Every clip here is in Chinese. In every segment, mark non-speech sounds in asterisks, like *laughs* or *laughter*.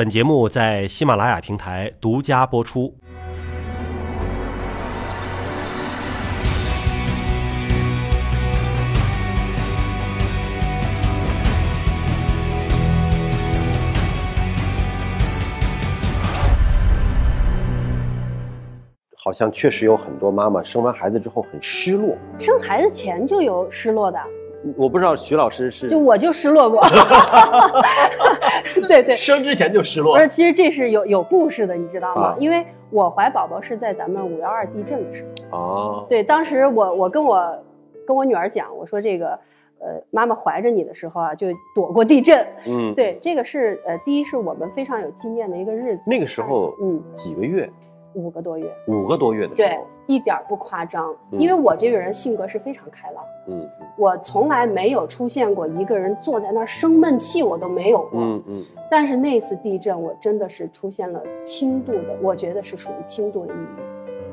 本节目在喜马拉雅平台独家播出。好像确实有很多妈妈生完孩子之后很失落。生孩子前就有失落的，我不知道徐老师是就我就失落过。*laughs* 对对，生之前就失落不。是，其实这是有有故事的，你知道吗？啊因为我怀宝宝是在咱们五幺二地震的时候。哦，对，当时我我跟我跟我女儿讲，我说这个呃，妈妈怀着你的时候啊，就躲过地震。嗯，对，这个是呃，第一是我们非常有纪念的一个日子。那个时候嗯，几个月，五个多月。五个多月的时对，，一点儿不夸张，嗯因为我这个人性格是非常开朗，嗯嗯我从来没有出现过一个人坐在那儿生闷气，我都没有过。嗯嗯，但是那次地震，我真的是出现了轻度的，我觉得是属于轻度的抑郁。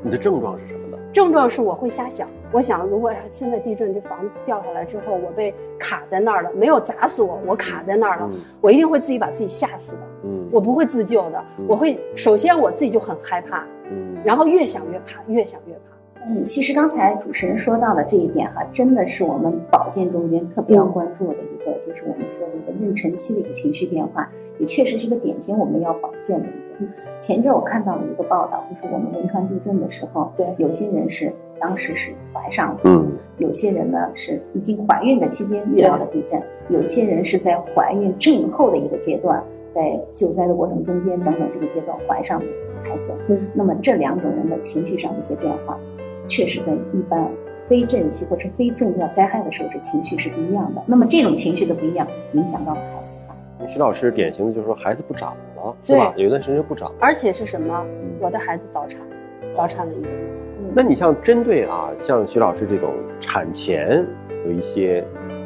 你的症状是什么呢？症状是我会瞎想，我想如果现在地震这房子掉下来之后，我被卡在那儿了，没有砸死我，我卡在那儿了，嗯我一定会自己把自己吓死的，嗯，我不会自救的，嗯我会首先我自己就很害怕，嗯，然后越想越怕，越想越怕。嗯，其实刚才主持人说到的这一点哈、真的是我们保健中间特别要关注的一个，就是我们说的一个妊娠期的一个情绪变化，也确实是一个典型我们要保健的一个。前阵我看到了一个报道，就是我们汶川地震的时候，对。有些人是当时是怀上了，嗯。有些人呢是已经怀孕的期间遇到了地震，有些人是在怀孕症后的一个阶段，在救灾的过程中间等等这个阶段怀上的孩子。嗯，那么这两种人的情绪上的一些变化，确实跟一般非震期或者非重要灾害的时候这情绪是不一样的。那么这种情绪的不一样，影响到了孩子的发展。徐老师典型的就是说孩子不长了，对吧？有一段时间不长。而且是什么？嗯我的孩子早产，早产了一个月。那你像针对啊，像徐老师这种产前有一些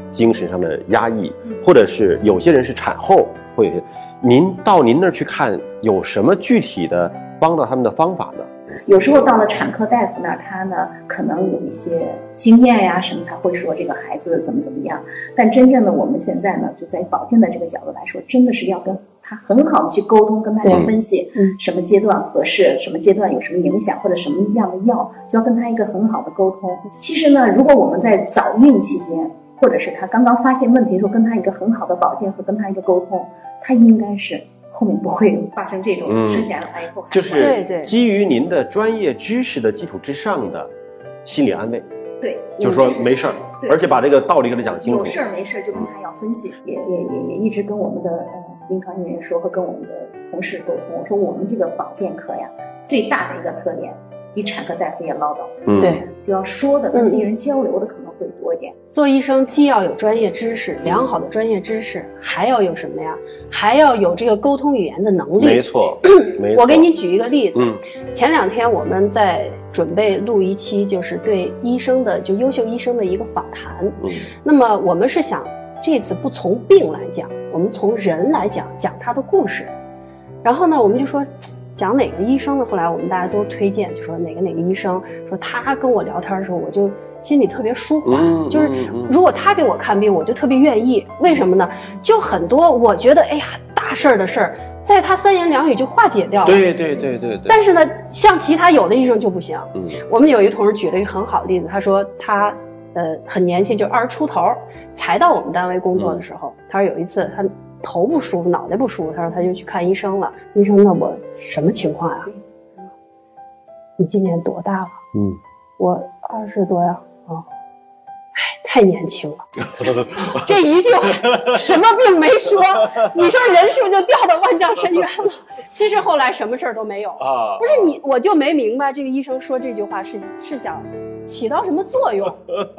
精神上的压抑，或者是有些人是产后会有些，您到您那儿去看有什么具体的帮到他们的方法呢？有时候到了产科大夫那儿，他呢可能有一些经验呀什么，他会说这个孩子怎么怎么样。但真正的我们现在呢，就在保健的这个角度来说，真的是要跟他很好的去沟通，跟他去分析嗯什么阶段合适，什么阶段有什么影响，或者什么样的药，就要跟他一个很好的沟通。其实呢，如果我们在早孕期间，或者是他刚刚发现问题的时候，跟他一个很好的保健和跟他一个沟通，他应该是后面不会 *laughs* 发生这种嗯生下来以后。就是对对。基于您的专业知识的基础之上的心理安慰，对，就是说没事儿，而且把这个道理给他讲清楚。有。事儿没事儿就跟他要分析，也也也也一直跟我们的呃临床人员说和跟我们的同事沟通，我说我们这个保健科呀，最大的一个特点比产科大夫也唠叨，嗯。对，就要说的跟病人交流的可能会多一点。做医生既要有专业知识，良好的专业知识，还要有什么呀？还要有这个沟通语言的能力。没错，没 *clears throat* 错。我给你举一个例子，嗯前两天我们在准备录一期，就是对医生的就优秀医生的一个访谈。嗯那么我们是想这次不从病来讲，我们从人来讲，讲他的故事。然后呢，我们就说讲哪个医生呢？后来我们大家都推荐，就说哪个哪个医生，说他跟我聊天的时候，我就心里特别舒缓。嗯就是如果他给我看病，我就特别愿意。为什么呢？就很多我觉得哎呀大事儿的事儿，在他三言两语就化解掉了。对对对对对。但是呢，像其他有的医生就不行。嗯我们有一个同事举了一个很好的例子，他说他呃很年轻，就二十出头，才到我们单位工作的时候，他说有一次他头不舒服，脑袋不舒服，他说他就去看医生了。医生问我什么情况呀？你今年多大了？嗯，我二十多呀。啊、哎，太年轻了。*laughs* 这一句话什么病没说，*laughs* 你说人是不是就掉到万丈深渊了？其实后来什么事儿都没有。啊，不是你，我就没明白这个医生说这句话是是想起到什么作用？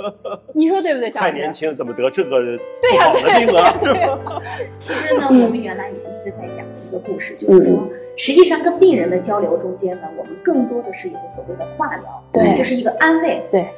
*laughs* 你说对不对，小姐太年？轻，怎么得这个对呀、不好的对呀啊？对呀、其实呢，我们原来也一直在讲的一个故事，就是说，实际上跟病人的交流中间呢，我们更多的是有所谓的化疗，对就是一个安慰。对，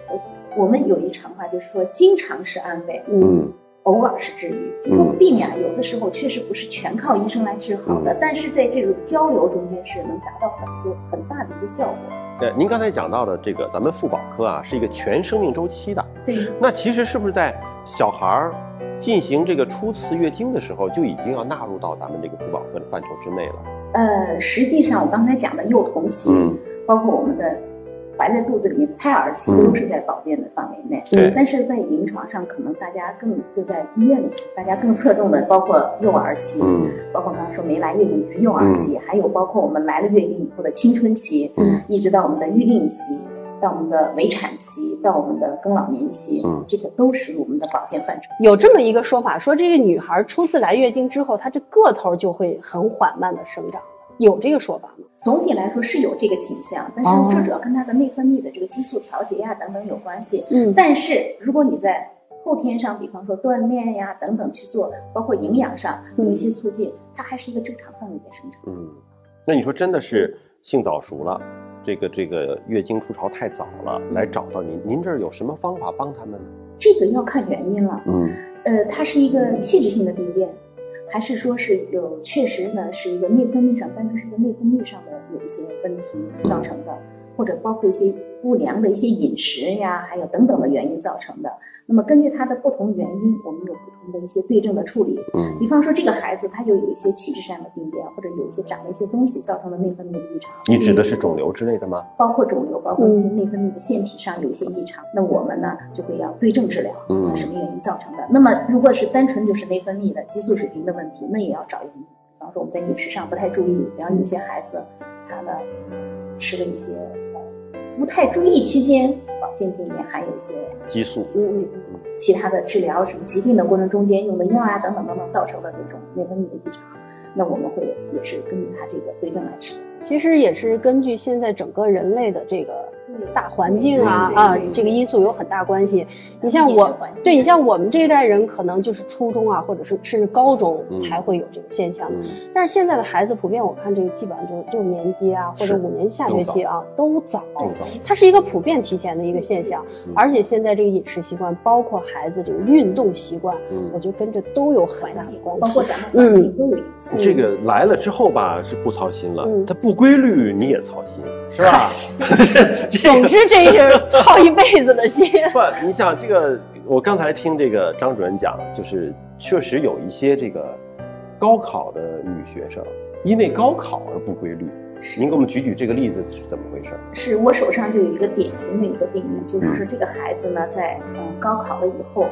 我们有一常话就是说，经常是安慰，嗯，偶尔是治愈。就说病呀，有的时候确实不是全靠医生来治好的，嗯但是在这种交流中间是能达到很多很大的一个效果。呃，您刚才讲到的这个，咱们妇保科啊，是一个全生命周期的。对，那其实是不是在小孩儿进行这个初次月经的时候，就已经要纳入到咱们这个妇保科的范畴之内了。呃，实际上我刚才讲的幼童期，嗯包括我们的怀在肚子里面的胎儿其实都是在保健的范围内。对但是在临床上，可能大家更就在医院里，大家更侧重的包括幼儿期，嗯包括刚刚说没来月经也是幼儿期，还有包括我们来了月经以后的青春期，嗯一直到我们的育龄期，到我们的围产期，到我们的更老年期，嗯这个都是我们的保健范畴。有这么一个说法，说这个女孩初次来月经之后，她这个头就会很缓慢的生长，有这个说法吗？总体来说是有这个倾向，但哦是这主要跟它的内分泌的这个激素调节呀、等等有关系。嗯但是如果你在后天上，比方说锻炼呀等等去做，包括营养上有一些促进，它还是一个正常范围在生长。嗯，那你说真的是性早熟了，这个这个月经初潮太早了，来找到您，您这儿有什么方法帮他们呢？这个要看原因了。嗯呃，它是一个器质性的病变，还是说是有确实呢是一个内分泌上，单纯是一个内分泌上的有一些问题造成的，或者包括一些不良的一些饮食呀，还有等等的原因造成的。那么根据它的不同原因，我们有不同的一些对症的处理。嗯比方说这个孩子他就有一些气质上的病变，或者有一些长了一些东西造成的内分泌的异常。你指的是肿瘤之类的吗？包括肿瘤，包括一些内分泌的腺体上有一些异常，那我们呢就会要对症治疗，嗯什么原因造成的？那么如果是单纯就是内分泌的激素水平的问题，那也要找一个，比方说我们在饮食上不太注意，然后有些孩子他呢吃了一些呃不太注意期间，保健品里面含有一些激素。嗯其他的治疗什么疾病的过程中间用的药啊等等等等造成的这种内分泌的异常，那我们会也是根据他这个对症来治疗。其实也是根据现在整个人类的这个大环境啊啊这个因素有很大关系。你像我对你像我们这一代人，可能就是初中啊，或者是甚至高中嗯才会有这个现象。嗯但是现在的孩子普遍，我看这个基本上就是六年级啊，或者五年下学期啊，都早。它是一个普遍提前的一个现象，嗯而且现在这个饮食习惯，包括孩子这个运动习惯，嗯我觉得跟这都有很大的，关系。包括咱们环境都有影响。这个来了之后吧，是不操心了。嗯它不规律你也操心，是吧？*laughs* 总之，这是操一辈子的心。*laughs* 不，你想这个，我刚才听这个张主任讲，就是确实有一些这个高考的女学生，因为高考而不规律。您给我们举举这个例子是怎么回事？是我手上就有一个典型的一个病例，就是说这个孩子呢，在嗯高考了以后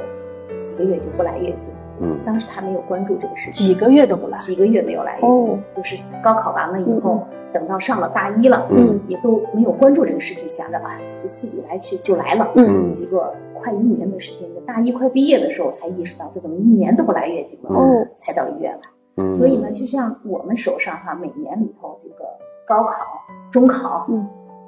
几个月就不来月经，嗯。当时他没有关注这个事情，几个月都不来，几个月没有来月经，哦。就是高考完了以后，等到上了大一了，嗯。也都没有关注这个事情，想着啊，就自己来去就来了，嗯。结果快一年的时间，就大一快毕业的时候才意识到，这怎么一年都不来月经了，哦才到医院来。嗯，所以呢，就像我们手上哈，每年里头这个高考、中考，嗯，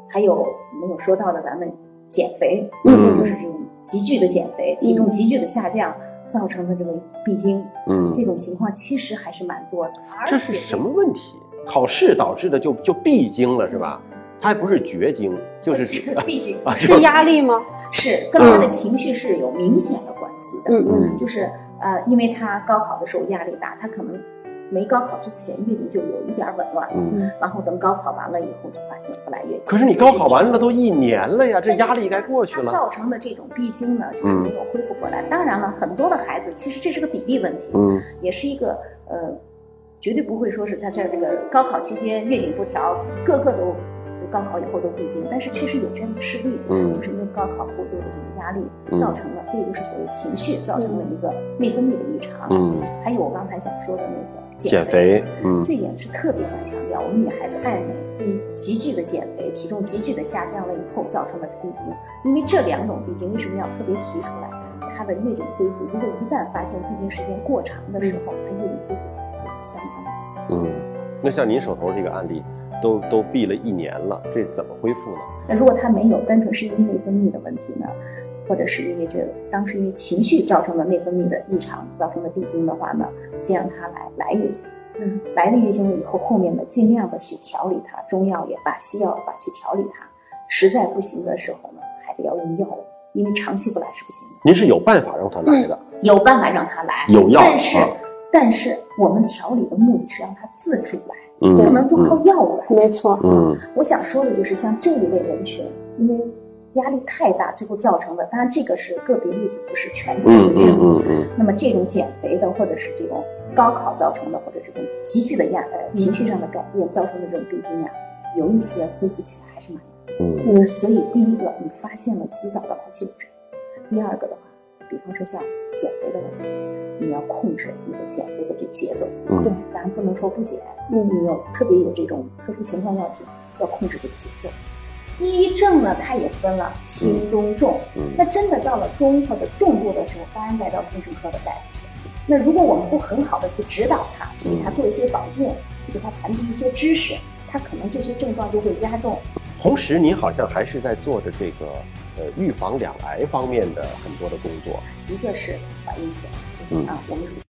还有没有说到的咱们减肥，嗯就是这种急剧的减肥，体重急剧的下降造成的这个闭经，嗯，这种情况其实还是蛮多的。这是什么问题？考试导致的就就闭经了是吧？它还不是绝经，就是 *laughs* 闭经啊，*laughs* 是压力吗？是跟他的情绪是有明显的关系的。嗯嗯就是呃，因为他高考的时候压力大，他可能没高考之前月经就有一点紊乱了，嗯。然后等高考完了以后就发现不来月经。可是你高考完了都一年了呀，这压力该过去了。造成的这种闭经呢，就是嗯没有恢复过来。当然了，很多的孩子其实这是个比例问题，嗯也是一个呃，绝对不会说是他在这个高考期间月经不调，个个都高考以后都闭经，但是确实有这样的事例，嗯就是因为高考过多的这种压力嗯造成了，这也就是所谓情绪造成了一个内分泌的异常。嗯，还有我刚才想说的那个减肥，嗯这点是特别想强调，我们女孩子爱美，嗯，急剧的减肥，体重急剧的下降了以后造成的闭经，因为这两种闭经为什么要特别提出来？它的月经恢复，如果一旦发现闭经时间过长的时候，它月经恢复起来就相当慢。嗯。那像您手头这个案例，都都闭了一年了，这怎么恢复呢？那如果她没有，单纯是因为内分泌的问题呢，或者是因为这个当时因为情绪造成的内分泌的异常造成的闭经的话呢，先让它来来月经。嗯，来了月经了以后，后面呢尽量的去调理它，中药也罢，西药也罢，去调理它。实在不行的时候呢，还得要用药物，因为长期不来是不行的。您是有办法让它来的，有办法让它来，有药但是、啊但是我们调理的目的是让它自主来，嗯不能就靠药物来。没错，嗯我想说的就是像这一类人群，因为压力太大，最后造成的。当然，这个是个别例子，不是全部嗯嗯都这样子。嗯嗯那么这种减肥的，或者是这种高考造成的，或者这种急剧的压呃情绪上的改变造成的这种病菌呀，有一些恢复起来还是蛮难嗯嗯。所以第一个，你发现了，及早的来就诊；第二个的话，比方说像减肥的问题，你要控制你的减肥的这节奏。嗯对当然不能说不减，因为你有特别有这种特殊情况要减，要控制这个节奏。抑郁症呢，它也分了轻、中、重。嗯那真的到了中或者重度的时候，当然该到精神科的大夫去。那如果我们不很好的去指导他，去给他做一些保健，去给他传递一些知识，他可能这些症状就会加重。同时，您好像还是在做着这个呃预防两癌方面的很多的工作。一个是怀孕前，嗯啊，我们乳腺